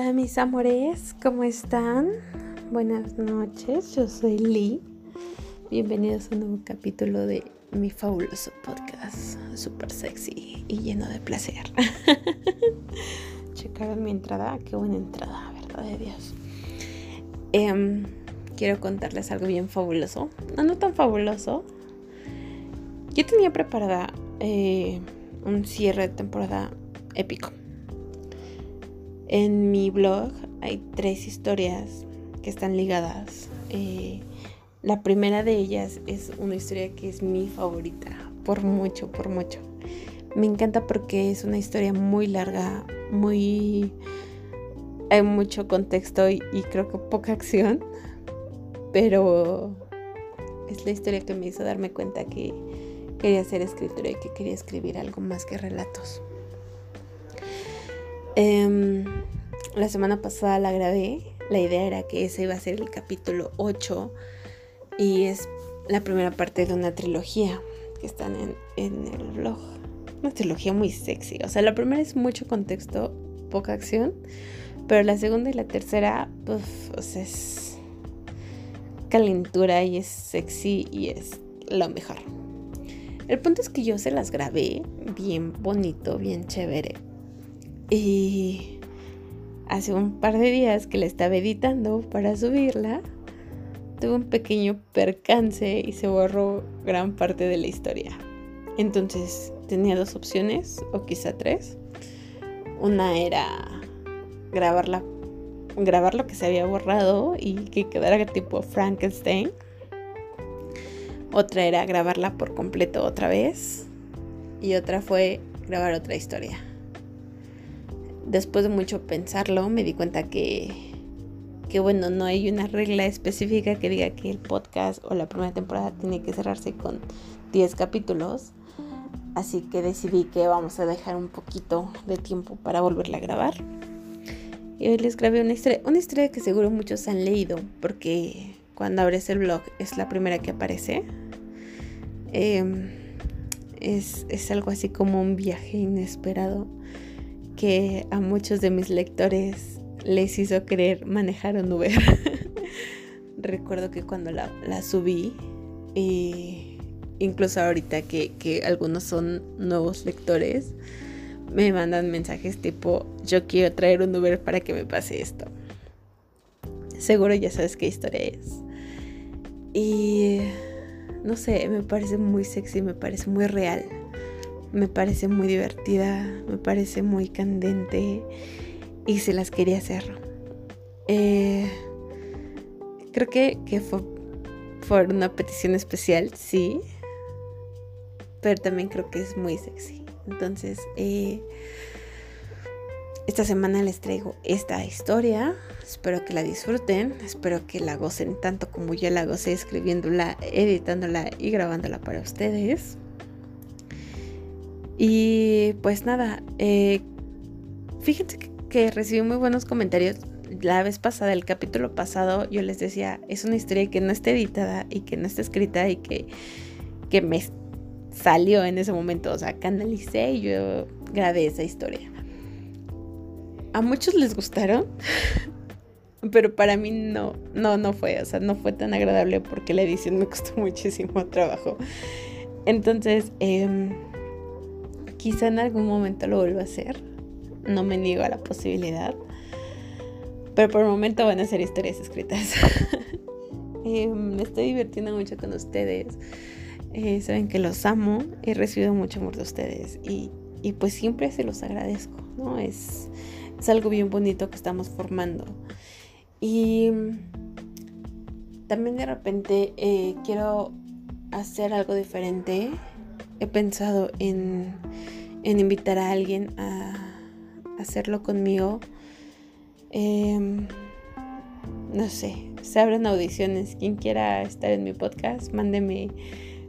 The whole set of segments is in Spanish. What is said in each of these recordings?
Hola mis amores, ¿cómo están? Buenas noches, yo soy Lee. Bienvenidos a un nuevo capítulo de mi fabuloso podcast, súper sexy y lleno de placer. Checaron mi entrada, qué buena entrada, verdad de Dios. Em, quiero contarles algo bien fabuloso, no, no tan fabuloso. Yo tenía preparada eh, un cierre de temporada épico en mi blog hay tres historias que están ligadas. Eh, la primera de ellas es una historia que es mi favorita, por mucho, por mucho. Me encanta porque es una historia muy larga, muy... Hay mucho contexto y, creo que poca acción, pero es la historia que me hizo darme cuenta que quería ser escritora y que quería escribir algo más que relatos. Em, la semana pasada la grabé. La idea era que ese iba a ser el capítulo 8 y es la primera parte de una trilogía que están en, el blog. Una trilogía muy sexy. O sea, la primera es mucho contexto, poca acción. Pero la segunda y la tercera, pues, es calentura y es sexy y es lo mejor. El punto es que yo se las grabé bien bonito, bien chévere. Y hace un par de días que la estaba editando para subirla, tuve un pequeño percance y se borró gran parte de la historia. Entonces tenía dos opciones, o quizá tres. Una era grabarla, grabar lo que se había borrado y que quedara tipo Frankenstein. Otra era grabarla por completo otra vez. Y otra fue grabar otra historia después de mucho pensarlo, me di cuenta que, que, bueno, no hay una regla específica que diga que el podcast o la primera temporada tiene que cerrarse con 10 capítulos. Así que decidí que vamos a dejar un poquito de tiempo para volverla a grabar. Y hoy les grabé una historia, una historia que seguro muchos han leído, porque cuando abres el blog es la primera que aparece. Em, es, es algo así como un viaje inesperado que a muchos de mis lectores les hizo querer manejar un Uber. Recuerdo que cuando la, subí, y incluso ahorita que, que algunos son nuevos lectores, me mandan mensajes tipo, yo quiero traer un Uber para que me pase esto. Seguro ya sabes qué historia es. Y no sé, me parece muy sexy, me parece muy real me parece muy divertida, me parece muy candente y se las quería hacer. Eh, creo que, fue por una petición especial, sí, pero también creo que es muy sexy. Entonces, eh, esta semana les traigo esta historia. Espero que la disfruten. Espero que la gocen tanto como yo la gocé escribiéndola, editándola y grabándola para ustedes. Y pues nada, eh, fíjense que, recibí muy buenos comentarios. La vez pasada, el capítulo pasado, yo les decía, es una historia que no está editada y que no está escrita y que, que me salió en ese momento. O sea, canalicé y yo grabé esa historia. A muchos les gustaron, pero para mí no, no, no fue. O sea, no fue tan agradable porque la edición me costó muchísimo trabajo. Entonces, eh, Quizá en algún momento lo vuelva a hacer. No me niego a la posibilidad. Pero por el momento van a ser historias escritas. Eh, me estoy divirtiendo mucho con ustedes. Eh, saben que los amo. He recibido mucho amor de ustedes. Y, pues siempre se los agradezco. ¿no? Es, es algo bien bonito que estamos formando. Y también de repente eh, quiero hacer algo diferente he pensado en, invitar a alguien a, hacerlo conmigo. Em, no sé, se abren audiciones. Quien quiera estar en mi podcast, mándeme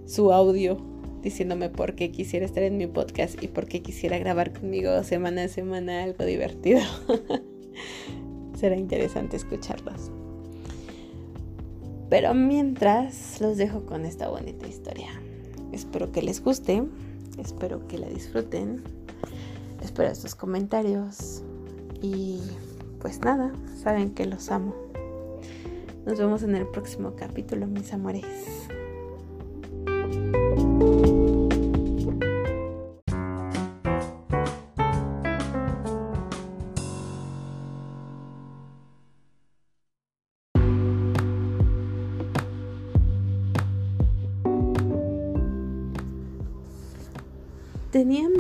su audio diciéndome por qué quisiera estar en mi podcast y por qué quisiera grabar conmigo semana a semana algo divertido. Será interesante escucharlos. Pero mientras los dejo con esta bonita historia. Espero que les guste, espero que la disfruten, espero sus comentarios y pues nada, saben que los amo. Nos vemos en el próximo capítulo, mis amores.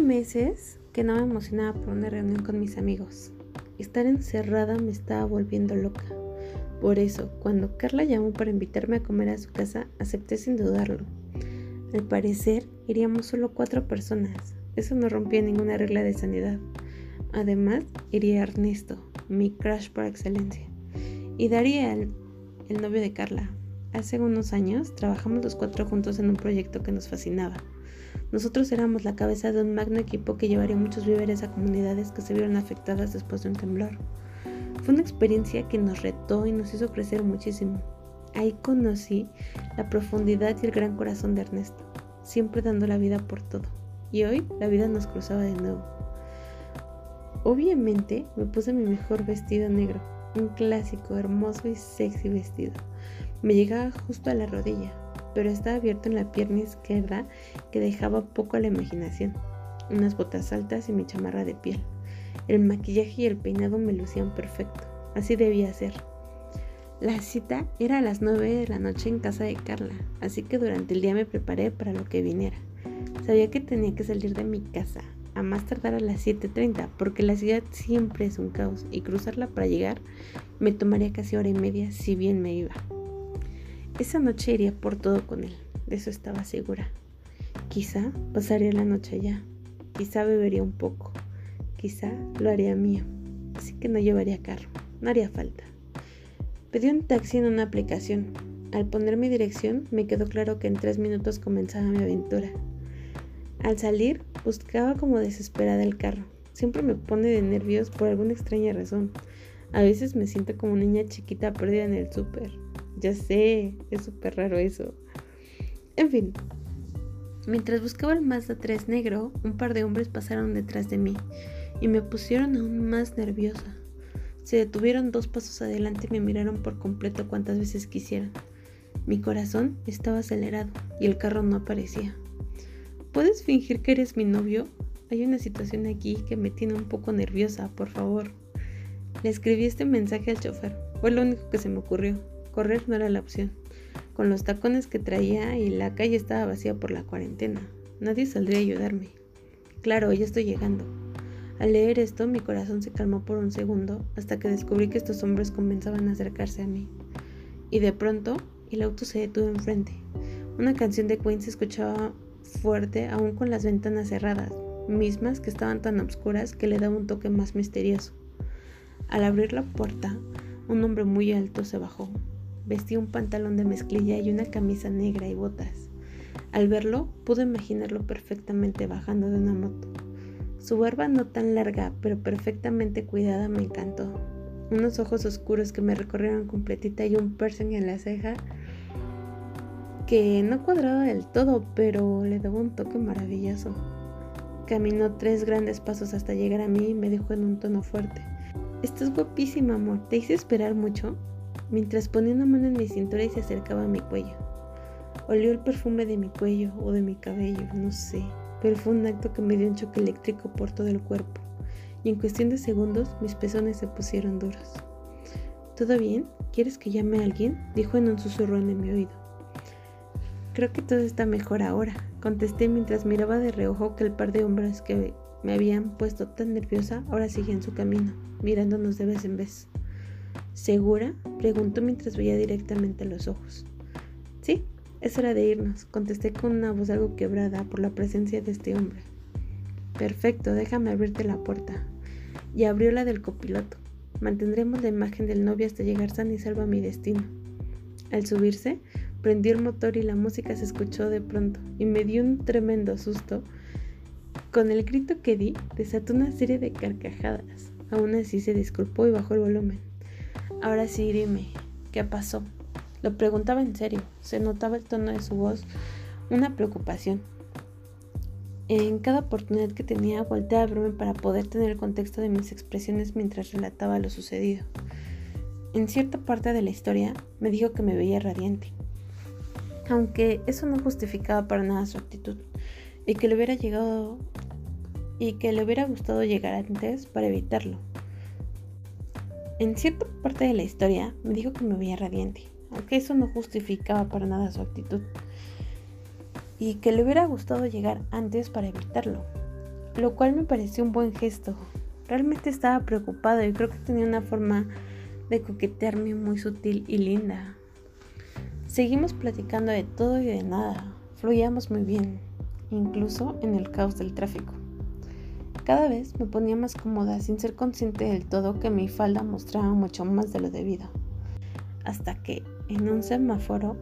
Meses que no me emocionaba por una reunión con mis amigos. Estar encerrada me estaba volviendo loca. Por eso, cuando Carla llamó para invitarme a comer a su casa, acepté sin dudarlo. Al parecer, iríamos solo cuatro personas. Eso no rompía ninguna regla de sanidad. Además, iría Ernesto, mi crush por excelencia. Y Daría, el, el novio de Carla. Hace unos años trabajamos los cuatro juntos en un proyecto que nos fascinaba. Nosotros éramos la cabeza de un magno equipo que llevaría muchos víveres a comunidades que se vieron afectadas después de un temblor. Fue una experiencia que nos retó y nos hizo crecer muchísimo. Ahí conocí la profundidad y el gran corazón de Ernesto, siempre dando la vida por todo. Y hoy la vida nos cruzaba de nuevo. Obviamente me puse mi mejor vestido negro, un clásico, hermoso y sexy vestido. Me llegaba justo a la rodilla, pero estaba abierto en la pierna izquierda que dejaba poco a la imaginación. Unas botas altas y mi chamarra de piel. El maquillaje y el peinado me lucían perfecto. Así debía ser. La cita era a las 9 de la noche en casa de Carla, así que durante el día me preparé para lo que viniera. Sabía que tenía que salir de mi casa, a más tardar a las 7.30, porque la ciudad siempre es un caos y cruzarla para llegar me tomaría casi hora y media si bien me iba. Esa noche iría por todo con él, de eso estaba segura. Quizá pasaría la noche allá, quizá bebería un poco, quizá lo haría mío, así que no llevaría carro, no haría falta. Pedí un taxi en una aplicación. Al poner mi dirección me quedó claro que en tres minutos comenzaba mi aventura. Al salir buscaba como desesperada el carro. Siempre me pone de nervios por alguna extraña razón. A veces me siento como niña chiquita perdida en el súper. Ya sé, es súper raro eso. En fin, mientras buscaba el Mazda 3 negro, un par de hombres pasaron detrás de mí y me pusieron aún más nerviosa. Se detuvieron dos pasos adelante y me miraron por completo cuantas veces quisieran. Mi corazón estaba acelerado y el carro no aparecía. ¿Puedes fingir que eres mi novio? Hay una situación aquí que me tiene un poco nerviosa, por favor. Le escribí este mensaje al chofer. Fue lo único que se me ocurrió. Correr no era la opción. Con los tacones que traía y la calle estaba vacía por la cuarentena. Nadie saldría a ayudarme. Claro, ya estoy llegando. Al leer esto, mi corazón se calmó por un segundo hasta que descubrí que estos hombres comenzaban a acercarse a mí. Y de pronto, el auto se detuvo enfrente. Una canción de Queen se escuchaba fuerte aún con las ventanas cerradas, mismas que estaban tan oscuras que le daba un toque más misterioso. Al abrir la puerta, un hombre muy alto se bajó, Vestía un pantalón de mezclilla y una camisa negra y botas. Al verlo, pude imaginarlo perfectamente bajando de una moto. Su barba no tan larga, pero perfectamente cuidada, me encantó. Unos ojos oscuros que me recorrieron completita y un piercing en la ceja que no cuadraba del todo, pero le daba un toque maravilloso. Caminó tres grandes pasos hasta llegar a mí y me dijo en un tono fuerte: Estás guapísima, amor. ¿Te hice esperar mucho? Mientras ponía una mano en mi cintura y se acercaba a mi cuello. Olió el perfume de mi cuello o de mi cabello, no sé, pero fue un acto que me dio un choque eléctrico por todo el cuerpo, y en cuestión de segundos mis pezones se pusieron duros. ¿Todo bien? ¿Quieres que llame a alguien? dijo en un susurro en mi oído. Creo que todo está mejor ahora, contesté mientras miraba de reojo que el par de hombres que me habían puesto tan nerviosa ahora siguen su camino, mirándonos de vez en vez. ¿Segura? Preguntó mientras veía directamente los ojos. Sí, es hora de irnos, contesté con una voz algo quebrada por la presencia de este hombre. Perfecto, déjame abrirte la puerta. Y abrió la del copiloto. Mantendremos la imagen del novio hasta llegar san y salvo a mi destino. Al subirse, prendió el motor y la música se escuchó de pronto y me dio un tremendo susto. Con el grito que di, desató una serie de carcajadas. Aún así se disculpó y bajó el volumen. Ahora sí, dime, ¿qué pasó? Lo preguntaba en serio. Se notaba el tono de su voz, una preocupación. En cada oportunidad que tenía, volteaba a verme para poder tener el contexto de mis expresiones mientras relataba lo sucedido. En cierta parte de la historia, me dijo que me veía radiante, aunque eso no justificaba para nada su actitud, y que le hubiera llegado y que le hubiera gustado llegar antes para evitarlo. En cierta parte de la historia me dijo que me veía radiante, aunque eso no justificaba para nada su actitud, y que le hubiera gustado llegar antes para evitarlo, lo cual me pareció un buen gesto. Realmente estaba preocupado y creo que tenía una forma de coquetearme muy sutil y linda. Seguimos platicando de todo y de nada, fluíamos muy bien, incluso en el caos del tráfico. Cada vez me ponía más cómoda sin ser consciente del todo que mi falda mostraba mucho más de lo debido. Hasta que, en un semáforo,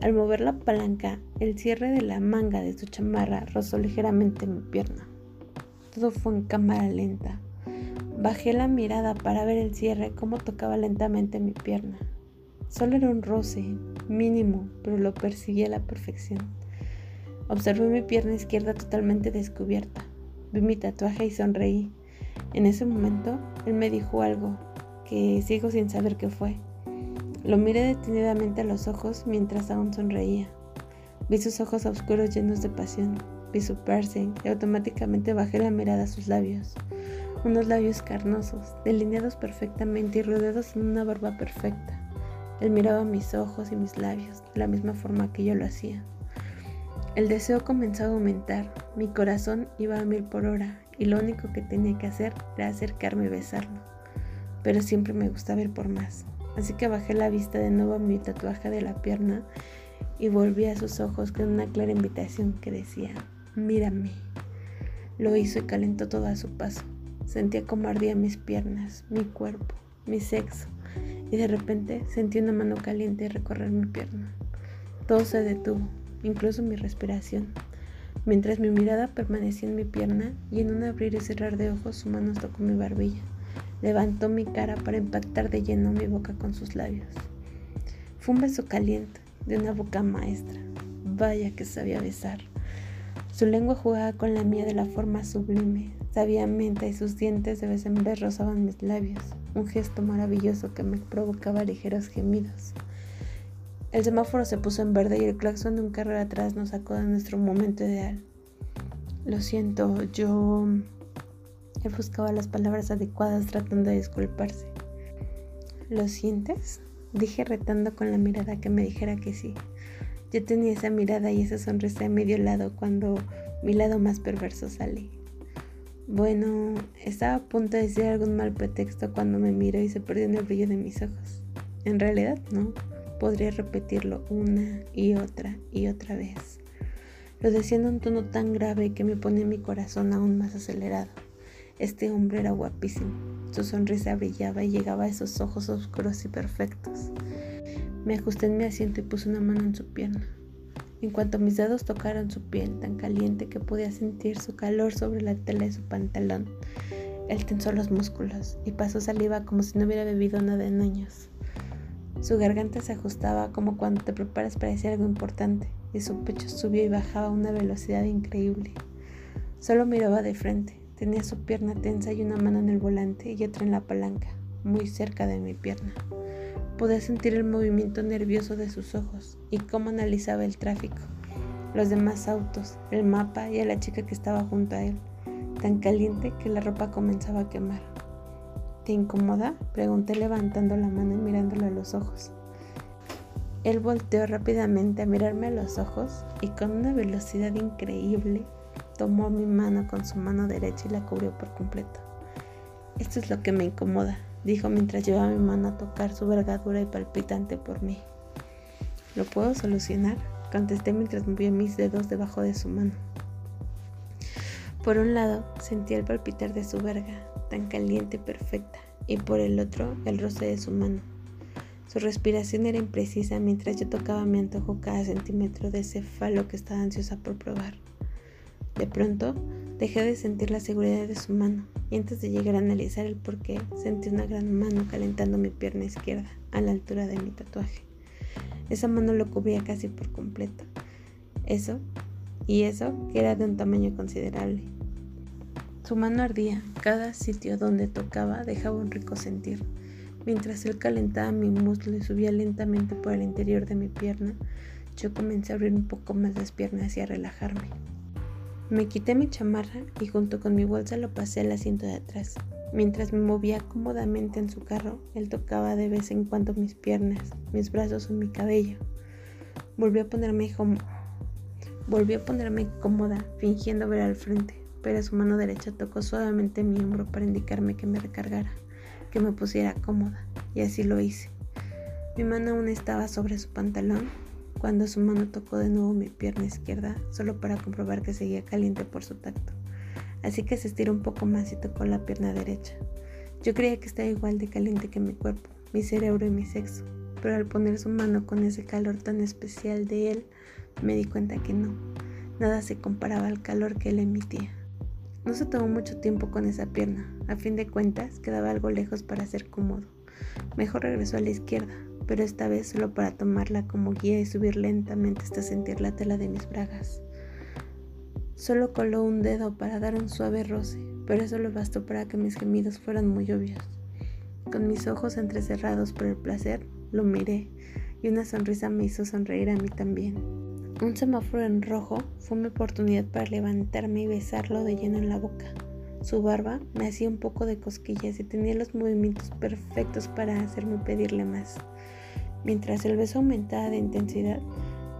al mover la palanca, el cierre de la manga de su chamarra rozó ligeramente mi pierna. Todo fue en cámara lenta. Bajé la mirada para ver el cierre cómo tocaba lentamente mi pierna. Solo era un roce, mínimo, pero lo perseguí a la perfección. Observé mi pierna izquierda totalmente descubierta. Vi mi tatuaje y sonreí. En ese momento, él me dijo algo que sigo sin saber qué fue. Lo miré detenidamente a los ojos mientras aún sonreía. Vi sus ojos oscuros llenos de pasión. Vi su piercing y automáticamente bajé la mirada a sus labios. Unos labios carnosos, delineados perfectamente y rodeados en una barba perfecta. Él miraba mis ojos y mis labios de la misma forma que yo lo hacía. El deseo comenzó a aumentar, mi corazón iba a mil por hora y lo único que tenía que hacer era acercarme y besarlo. Pero siempre me gustaba ir por más, así que bajé la vista de nuevo a mi tatuaje de la pierna y volví a sus ojos con una clara invitación que decía, mírame. Lo hizo y calentó todo a su paso. Sentía como ardían mis piernas, mi cuerpo, mi sexo, y de repente sentí una mano caliente recorrer mi pierna. Todo se detuvo incluso mi respiración. Mientras mi mirada permanecía en mi pierna y en un abrir y cerrar de ojos su mano tocó mi barbilla. Levantó mi cara para impactar de lleno mi boca con sus labios. Fue un beso caliente de una boca maestra. Vaya que sabía besar. Su lengua jugaba con la mía de la forma sublime, sabiamente, y sus dientes de vez en vez rozaban mis labios, un gesto maravilloso que me provocaba ligeros gemidos. El semáforo se puso en verde y el claxon de un carro de atrás nos sacó de nuestro momento ideal. Lo siento, yo... Él buscaba las palabras adecuadas tratando de disculparse. ¿Lo sientes? Dije retando con la mirada que me dijera que sí. Yo tenía esa mirada y esa sonrisa de medio lado cuando mi lado más perverso sale. Bueno, estaba a punto de decir algún mal pretexto cuando me miró y se perdió en el brillo de mis ojos. En realidad, no podría repetirlo una y otra y otra vez. Lo decía en un tono tan grave que me ponía mi corazón aún más acelerado. Este hombre era guapísimo. Su sonrisa brillaba y llegaba a esos ojos oscuros y perfectos. Me ajusté en mi asiento y puse una mano en su pierna. En cuanto mis dedos tocaron su piel tan caliente que podía sentir su calor sobre la tela de su pantalón, él tensó los músculos y pasó saliva como si no hubiera bebido nada en años. Su garganta se ajustaba como cuando te preparas para decir algo importante y su pecho subía y bajaba a una velocidad increíble. Solo miraba de frente, tenía su pierna tensa y una mano en el volante y otra en la palanca, muy cerca de mi pierna. Podía sentir el movimiento nervioso de sus ojos y cómo analizaba el tráfico, los demás autos, el mapa y a la chica que estaba junto a él, tan caliente que la ropa comenzaba a quemar. ¿Te incomoda? Pregunté levantando la mano y mirándolo a los ojos. Él volteó rápidamente a mirarme a los ojos y con una velocidad increíble tomó mi mano con su mano derecha y la cubrió por completo. Esto es lo que me incomoda, dijo mientras llevaba mi mano a tocar su vergadura y palpitante por mí. ¿Lo puedo solucionar? contesté mientras movía mis dedos debajo de su mano. Por un lado, sentía el palpitar de su verga, tan caliente y perfecta, y por el otro el roce de su mano. Su respiración era imprecisa mientras yo tocaba mi antojo cada centímetro de ese falo que estaba ansiosa por probar. De pronto, dejé de sentir la seguridad de su mano y antes de llegar a analizar el porqué, sentí una gran mano calentando mi pierna izquierda a la altura de mi tatuaje. Esa mano lo cubría casi por completo. Eso y eso que era de un tamaño considerable. Su mano ardía, cada sitio donde tocaba dejaba un rico sentir. Mientras él calentaba mi muslo y subía lentamente por el interior de mi pierna, yo comencé a abrir un poco más las piernas y a relajarme. Me quité mi chamarra y junto con mi bolsa lo pasé al asiento de atrás. Mientras me movía cómodamente en su carro, él tocaba de vez en cuando mis piernas, mis brazos o mi cabello. Volví a ponerme a ponerme cómoda, fingiendo ver al frente, pero su mano derecha tocó suavemente mi hombro para indicarme que me recargara, que me pusiera cómoda, y así lo hice. Mi mano aún estaba sobre su pantalón cuando su mano tocó de nuevo mi pierna izquierda, solo para comprobar que seguía caliente por su tacto. Así que se estiró un poco más y tocó la pierna derecha. Yo creía que estaba igual de caliente que mi cuerpo, mi cerebro y mi sexo, pero al poner su mano con ese calor tan especial de él, me di cuenta que no, nada se comparaba al calor que él emitía. No se tomó mucho tiempo con esa pierna, a fin de cuentas quedaba algo lejos para ser cómodo. Mejor regresó a la izquierda, pero esta vez solo para tomarla como guía y subir lentamente hasta sentir la tela de mis bragas. Solo coló un dedo para dar un suave roce, pero eso le bastó para que mis gemidos fueran muy obvios. Con mis ojos entrecerrados por el placer, lo miré y una sonrisa me hizo sonreír a mí también. Un semáforo en rojo fue mi oportunidad para levantarme y besarlo de lleno en la boca. Su barba me hacía un poco de cosquillas y tenía los movimientos perfectos para hacerme pedirle más. Mientras el beso aumentaba de intensidad,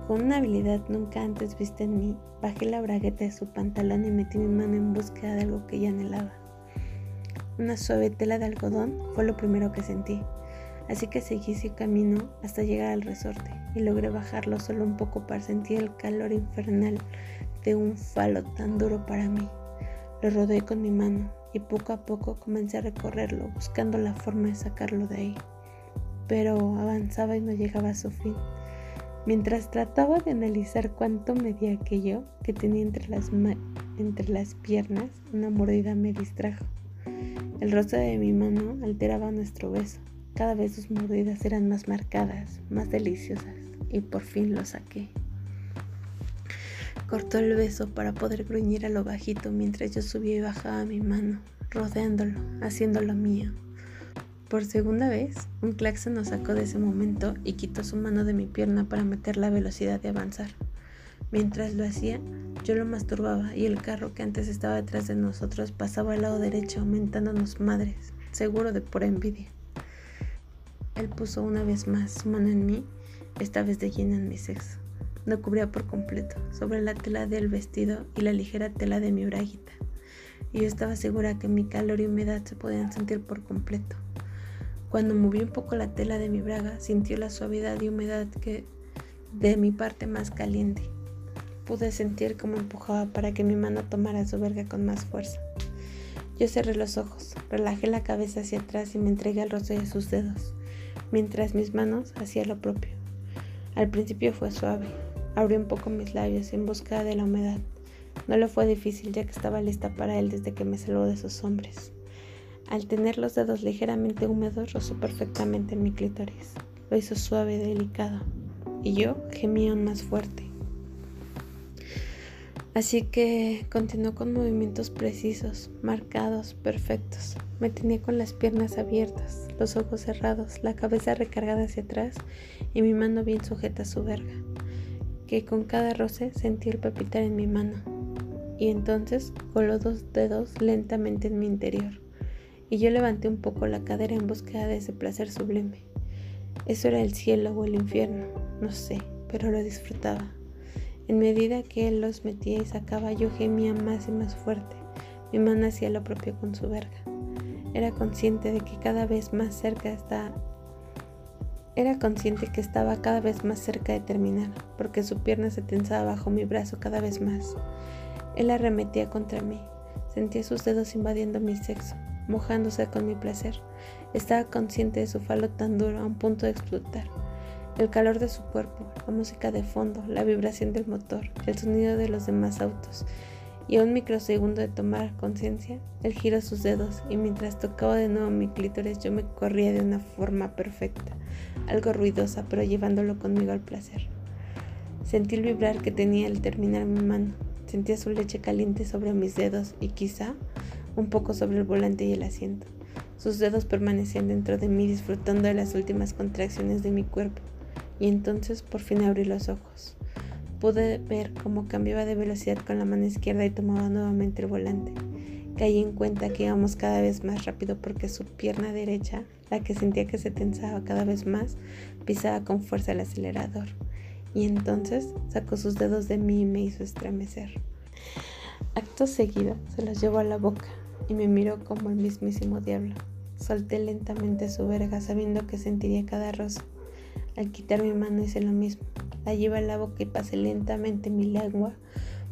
con una habilidad nunca antes vista en mí, bajé la bragueta de su pantalón y metí mi mano en búsqueda de algo que ya anhelaba. Una suave tela de algodón fue lo primero que sentí, así que seguí ese camino hasta llegar al resorte y logré bajarlo solo un poco para sentir el calor infernal de un falo tan duro para mí. Lo rodeé con mi mano y poco a poco comencé a recorrerlo buscando la forma de sacarlo de ahí pero avanzaba y no llegaba a su fin. Mientras trataba de analizar cuánto medía aquello que tenía entre las, entre las piernas, una mordida me distrajo. El rostro de mi mano alteraba nuestro beso. Cada vez sus mordidas eran más marcadas, más deliciosas, y por fin lo saqué. Cortó el beso para poder gruñir a lo bajito mientras yo subía y bajaba mi mano, rodeándolo, haciéndolo mío. Por segunda vez, un claxon nos sacó de ese momento y quitó su mano de mi pierna para meter la velocidad de avanzar. Mientras lo hacía, yo lo masturbaba y el carro que antes estaba detrás de nosotros pasaba al lado derecho aumentándonos madres, seguro de pura envidia. Él puso una vez más su mano en mí, esta vez de lleno en mi sexo. No cubría por completo, sobre la tela del vestido y la ligera tela de mi braguita. Y yo estaba segura que mi calor y humedad se podían sentir por completo. Cuando moví un poco la tela de mi braga, sintió la suavidad y humedad que de mi parte más caliente. Pude sentir cómo empujaba para que mi mano tomara su verga con más fuerza. Yo cerré los ojos, relajé la cabeza hacia atrás y me entregué al rostro de sus dedos, mientras mis manos hacían lo propio. Al principio fue suave. Abrí un poco mis labios en busca de la humedad. No le fue difícil ya que estaba lista para él desde que me salvó de sus hombres. Al tener los dedos ligeramente húmedos, rozó perfectamente en mi clítoris. Lo hizo suave y delicado, y yo gemí aún más fuerte. Así que continuó con movimientos precisos, marcados, perfectos. Me tenía con las piernas abiertas, los ojos cerrados, la cabeza recargada hacia atrás y mi mano bien sujeta a su verga, que con cada roce sentí el palpitar en mi mano. Y entonces coló dos dedos lentamente en mi interior y yo levanté un poco la cadera en búsqueda de ese placer sublime. Eso era el cielo o el infierno, no sé, pero lo disfrutaba. En medida que él los metía y sacaba, yo gemía más y más fuerte. Mi mano hacía lo propio con su verga. Era consciente de que cada vez más cerca estaba... Era consciente que estaba cada vez más cerca de terminar, porque su pierna se tensaba bajo mi brazo cada vez más. Él arremetía contra mí. Sentía sus dedos invadiendo mi sexo mojándose con mi placer. Estaba consciente de su falo tan duro a un punto de explotar. El calor de su cuerpo, la música de fondo, la vibración del motor, el sonido de los demás autos. Y a un microsegundo de tomar conciencia, él giró sus dedos y mientras tocaba de nuevo mi clítoris yo me corría de una forma perfecta, algo ruidosa, pero llevándolo conmigo al placer. Sentí el vibrar que tenía al terminar mi mano. Sentía su leche caliente sobre mis dedos y quizá un poco sobre el volante y el asiento. Sus dedos permanecían dentro de mí disfrutando de las últimas contracciones de mi cuerpo. Y entonces por fin abrí los ojos. Pude ver cómo cambiaba de velocidad con la mano izquierda y tomaba nuevamente el volante. Caí en cuenta que íbamos cada vez más rápido porque su pierna derecha, la que sentía que se tensaba cada vez más, pisaba con fuerza el acelerador. Y entonces sacó sus dedos de mí y me hizo estremecer. Acto seguido se los llevó a la boca y me miró como el mismísimo diablo. Solté lentamente su verga sabiendo que sentiría cada rosa. Al quitar mi mano hice lo mismo. La llevé a la boca y pasé lentamente mi lengua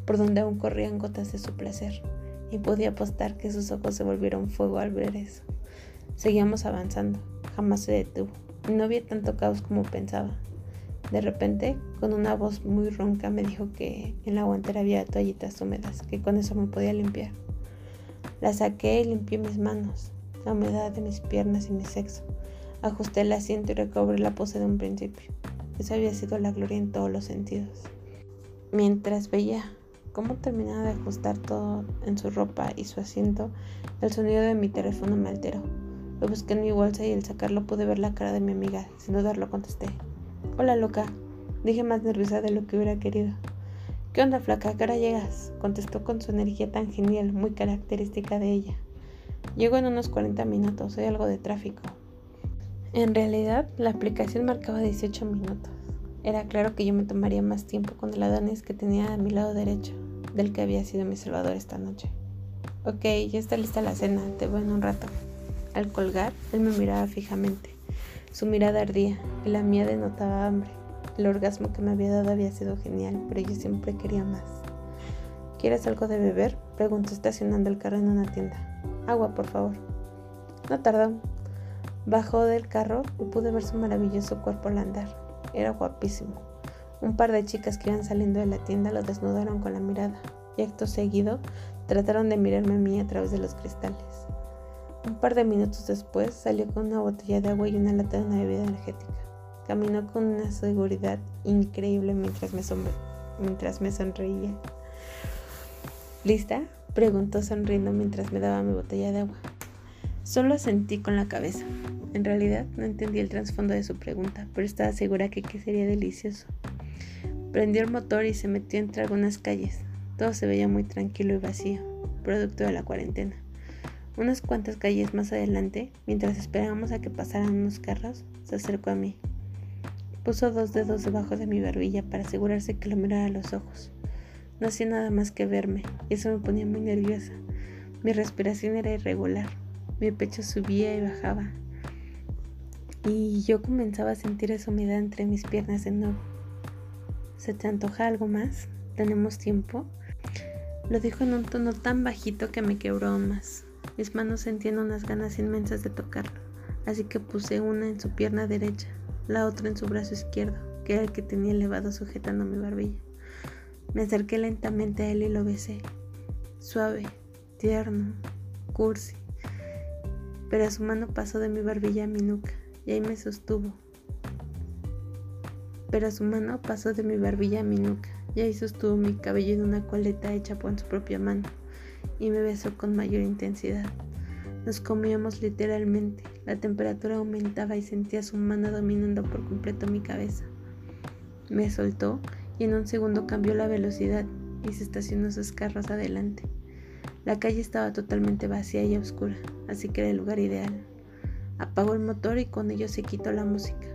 por donde aún corrían gotas de su placer. Y podía apostar que sus ojos se volvieron fuego al ver eso. Seguíamos avanzando. Jamás se detuvo. No había tanto caos como pensaba. De repente, con una voz muy ronca, me dijo que en la guantera había toallitas húmedas, que con eso me podía limpiar. La saqué y limpié mis manos, la humedad de mis piernas y mi sexo. Ajusté el asiento y recobré la pose de un principio. Eso había sido la gloria en todos los sentidos. Mientras veía cómo terminaba de ajustar todo en su ropa y su asiento, el sonido de mi teléfono me alteró. Lo busqué en mi bolsa y al sacarlo pude ver la cara de mi amiga. Sin dudarlo contesté. Hola, loca. Dije más nerviosa de lo que hubiera querido. ¿Qué onda, flaca? ¿Qué hora llegas? Contestó con su energía tan genial, muy característica de ella. Llego en unos 40 minutos, hay algo de tráfico. En realidad, la aplicación marcaba 18 minutos. Era claro que yo me tomaría más tiempo con el Adonis que tenía a mi lado derecho, del que había sido mi salvador esta noche. Ok, ya está lista la cena, te veo en un rato. Al colgar, él me miraba fijamente. Su mirada ardía y la mía denotaba hambre. El orgasmo que me había dado había sido genial, pero yo siempre quería más. ¿Quieres algo de beber? Preguntó estacionando el carro en una tienda. Agua, por favor. No tardó. Bajó del carro y pude ver su maravilloso cuerpo al andar. Era guapísimo. Un par de chicas que iban saliendo de la tienda lo desnudaron con la mirada y acto seguido trataron de mirarme a mí a través de los cristales. Un par de minutos después salió con una botella de agua y una lata de una bebida energética. Caminó con una seguridad increíble mientras me, mientras me sonreía. ¿Lista? preguntó sonriendo mientras me daba mi botella de agua. Solo sentí con la cabeza. En realidad no entendí el trasfondo de su pregunta, pero estaba segura que, que sería delicioso. Prendió el motor y se metió entre algunas calles. Todo se veía muy tranquilo y vacío, producto de la cuarentena. Unas cuantas calles más adelante, mientras esperábamos a que pasaran unos carros, se acercó a mí. Puso dos dedos debajo de mi barbilla para asegurarse que lo mirara a los ojos. No hacía nada más que verme, y eso me ponía muy nerviosa. Mi respiración era irregular, mi pecho subía y bajaba. Y yo comenzaba a sentir esa humedad entre mis piernas de nuevo. ¿Se te antoja algo más? ¿Tenemos tiempo? Lo dijo en un tono tan bajito que me quebró aún más. Mis manos sentían unas ganas inmensas de tocarlo, así que puse una en su pierna derecha, la otra en su brazo izquierdo, que era el que tenía elevado sujetando mi barbilla. Me acerqué lentamente a él y lo besé. Suave, tierno, cursi, pero su mano pasó de mi barbilla a mi nuca y ahí me sostuvo. Pero su mano pasó de mi barbilla a mi nuca y ahí sostuvo mi cabello en una coleta hecha por su propia mano y me besó con mayor intensidad. Nos comíamos literalmente, la temperatura aumentaba y sentía su mano dominando por completo mi cabeza. Me soltó y en un segundo cambió la velocidad y se estacionó sus carros adelante. La calle estaba totalmente vacía y oscura, así que era el lugar ideal. Apagó el motor y con ello se quitó la música.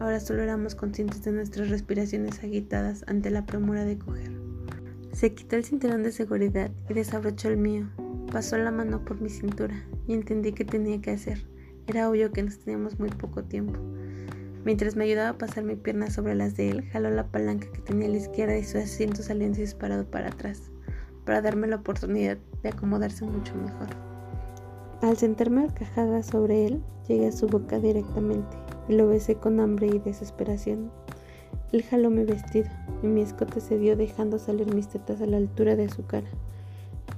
Ahora solo éramos conscientes de nuestras respiraciones agitadas ante la premura de coger. Se quitó el cinturón de seguridad y desabrochó el mío. Pasó la mano por mi cintura y entendí qué tenía que hacer. Era obvio que nos teníamos muy poco tiempo. Mientras me ayudaba a pasar mi pierna sobre las de él, jaló la palanca que tenía a la izquierda y su asiento salió disparado para atrás para darme la oportunidad de acomodarse mucho mejor. Al sentarme arcajada sobre él, llegué a su boca directamente y lo besé con hambre y desesperación. Él jaló mi vestido y mi escote se dio dejando salir mis tetas a la altura de su cara.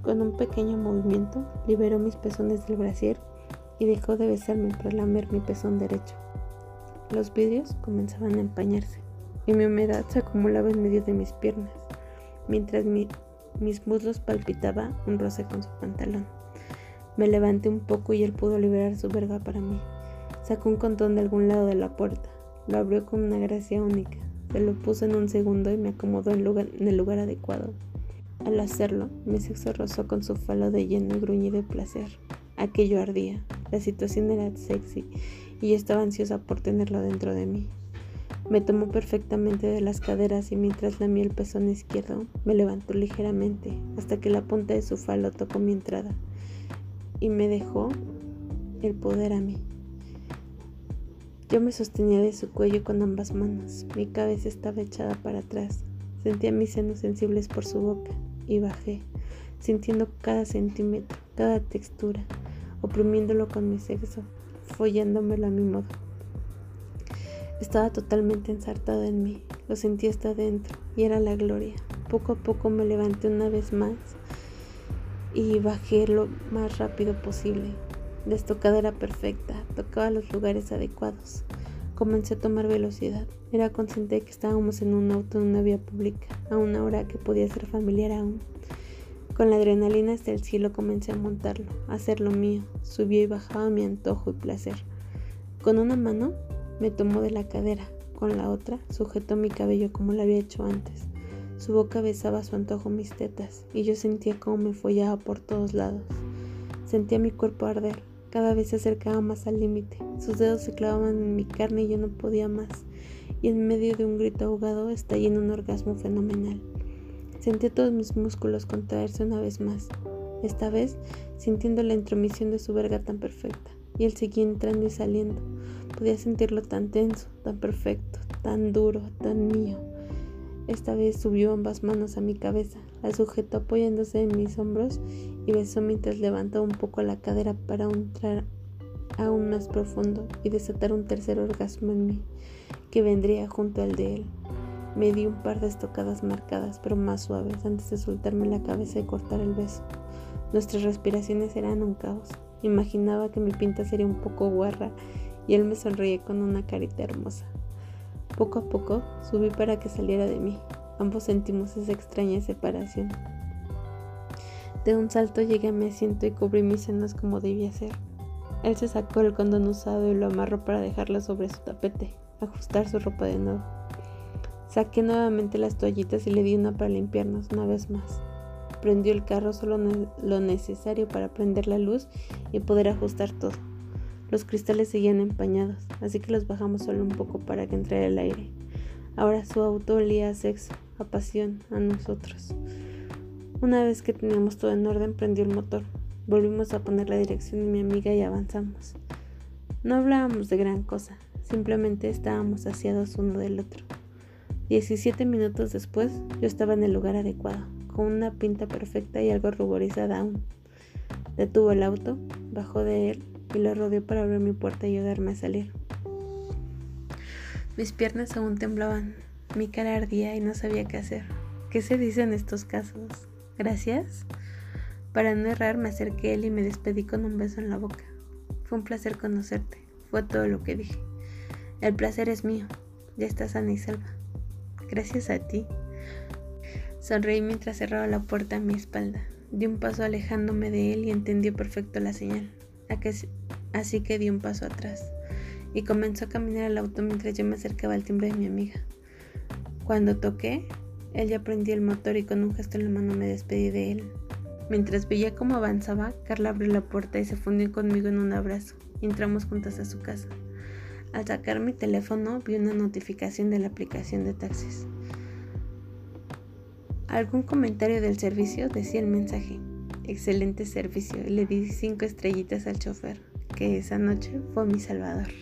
Con un pequeño movimiento, liberó mis pezones del brasier y dejó de besarme para lamer mi pezón derecho. Los vidrios comenzaban a empañarse. y mi humedad se acumulaba en medio de mis piernas, mientras mis muslos palpitaba un roce con su pantalón. Me levanté un poco y él pudo liberar su verga para mí. Sacó un condón de algún lado de la puerta, lo abrió con una gracia única, se lo puso en un segundo y me acomodó en, en el lugar adecuado. Al hacerlo, mi sexo rozó con su falo de lleno y gruñido de placer. Aquello ardía, la situación era sexy y yo estaba ansiosa por tenerlo dentro de mí. Me tomó perfectamente de las caderas y mientras lamía el pezón izquierdo, me levantó ligeramente hasta que la punta de su falo tocó mi entrada y me dejó el poder a mí. Yo me sostenía de su cuello con ambas manos, mi cabeza estaba echada para atrás, sentía mis senos sensibles por su boca y bajé, sintiendo cada centímetro, cada textura, oprimiéndolo con mi sexo, follándomelo a mi modo. Estaba totalmente ensartado en mí, lo sentía hasta adentro y era la gloria. Poco a poco me levanté una vez más y bajé lo más rápido posible. La estocada era perfecta, tocaba los lugares adecuados. Comencé a tomar velocidad. Era consciente de que estábamos en un auto en una vía pública, a una hora que podía ser familiar aún. Con la adrenalina hasta el cielo comencé a montarlo, a hacer lo mío. Subió y bajaba mi antojo y placer. Con una mano me tomó de la cadera, con la otra sujetó mi cabello como lo había hecho antes. Su boca besaba a su antojo mis tetas y yo sentía cómo me follaba por todos lados. Sentía mi cuerpo arder, cada vez se acercaba más al límite. Sus dedos se clavaban en mi carne y yo no podía más. Y en medio de un grito ahogado estallé en un orgasmo fenomenal. Sentí todos mis músculos contraerse una vez más, esta vez sintiendo la intromisión de su verga tan perfecta, y él seguía entrando y saliendo. Podía sentirlo tan tenso, tan perfecto, tan duro, tan mío. Esta vez subió ambas manos a mi cabeza, la sujetó apoyándose en mis hombros y besó mientras levantó un poco la cadera para entrar aún más profundo y desatar un tercer orgasmo en mí, que vendría junto al de él. Me di un par de estocadas marcadas, pero más suaves, antes de soltarme la cabeza y cortar el beso. Nuestras respiraciones eran un caos. Imaginaba que mi pinta sería un poco guarra y él me sonreía con una carita hermosa. Poco a poco subí para que saliera de mí. Ambos sentimos esa extraña separación. De un salto llegué a mi asiento y cubrí mis senos como debía ser. Él se sacó el condón usado y lo amarró para dejarlo sobre su tapete, ajustar su ropa de nuevo. Saqué nuevamente las toallitas y le di una para limpiarnos una vez más. Prendió el carro solo lo necesario para prender la luz y poder ajustar todo. Los cristales seguían empañados, así que los bajamos solo un poco para que entrara el aire. Ahora su auto olía a sexo, a pasión, a nosotros. Una vez que teníamos todo en orden, prendió el motor. Volvimos a poner la dirección de mi amiga y avanzamos. No hablábamos de gran cosa, simplemente estábamos saciados uno del otro. 17 minutos después, yo estaba en el lugar adecuado, con una pinta perfecta y algo ruborizada aún. Detuvo el auto, bajó de él y lo rodeó para abrir mi puerta y ayudarme a salir. Mis piernas aún temblaban, mi cara ardía y no sabía qué hacer. ¿Qué se dice en estos casos? ¿Gracias? Para no errar me acerqué a él y me despedí con un beso en la boca. Fue un placer conocerte, fue todo lo que dije. El placer es mío, ya estás sana y salva. Gracias a ti. Sonreí mientras cerraba la puerta a mi espalda. Di un paso alejándome de él y entendió perfecto la señal. Así que di un paso atrás y comenzó a caminar al auto mientras yo me acercaba al timbre de mi amiga. Cuando toqué, él ya prendió el motor y con un gesto en la mano me despedí de él. Mientras veía cómo avanzaba, Carla abrió la puerta y se fundió conmigo en un abrazo. Entramos juntas a su casa. Al sacar mi teléfono vi una notificación de la aplicación de taxis. ¿Algún comentario del servicio? decía el mensaje. Excelente servicio. Le di cinco estrellitas al chofer, que esa noche fue mi salvador.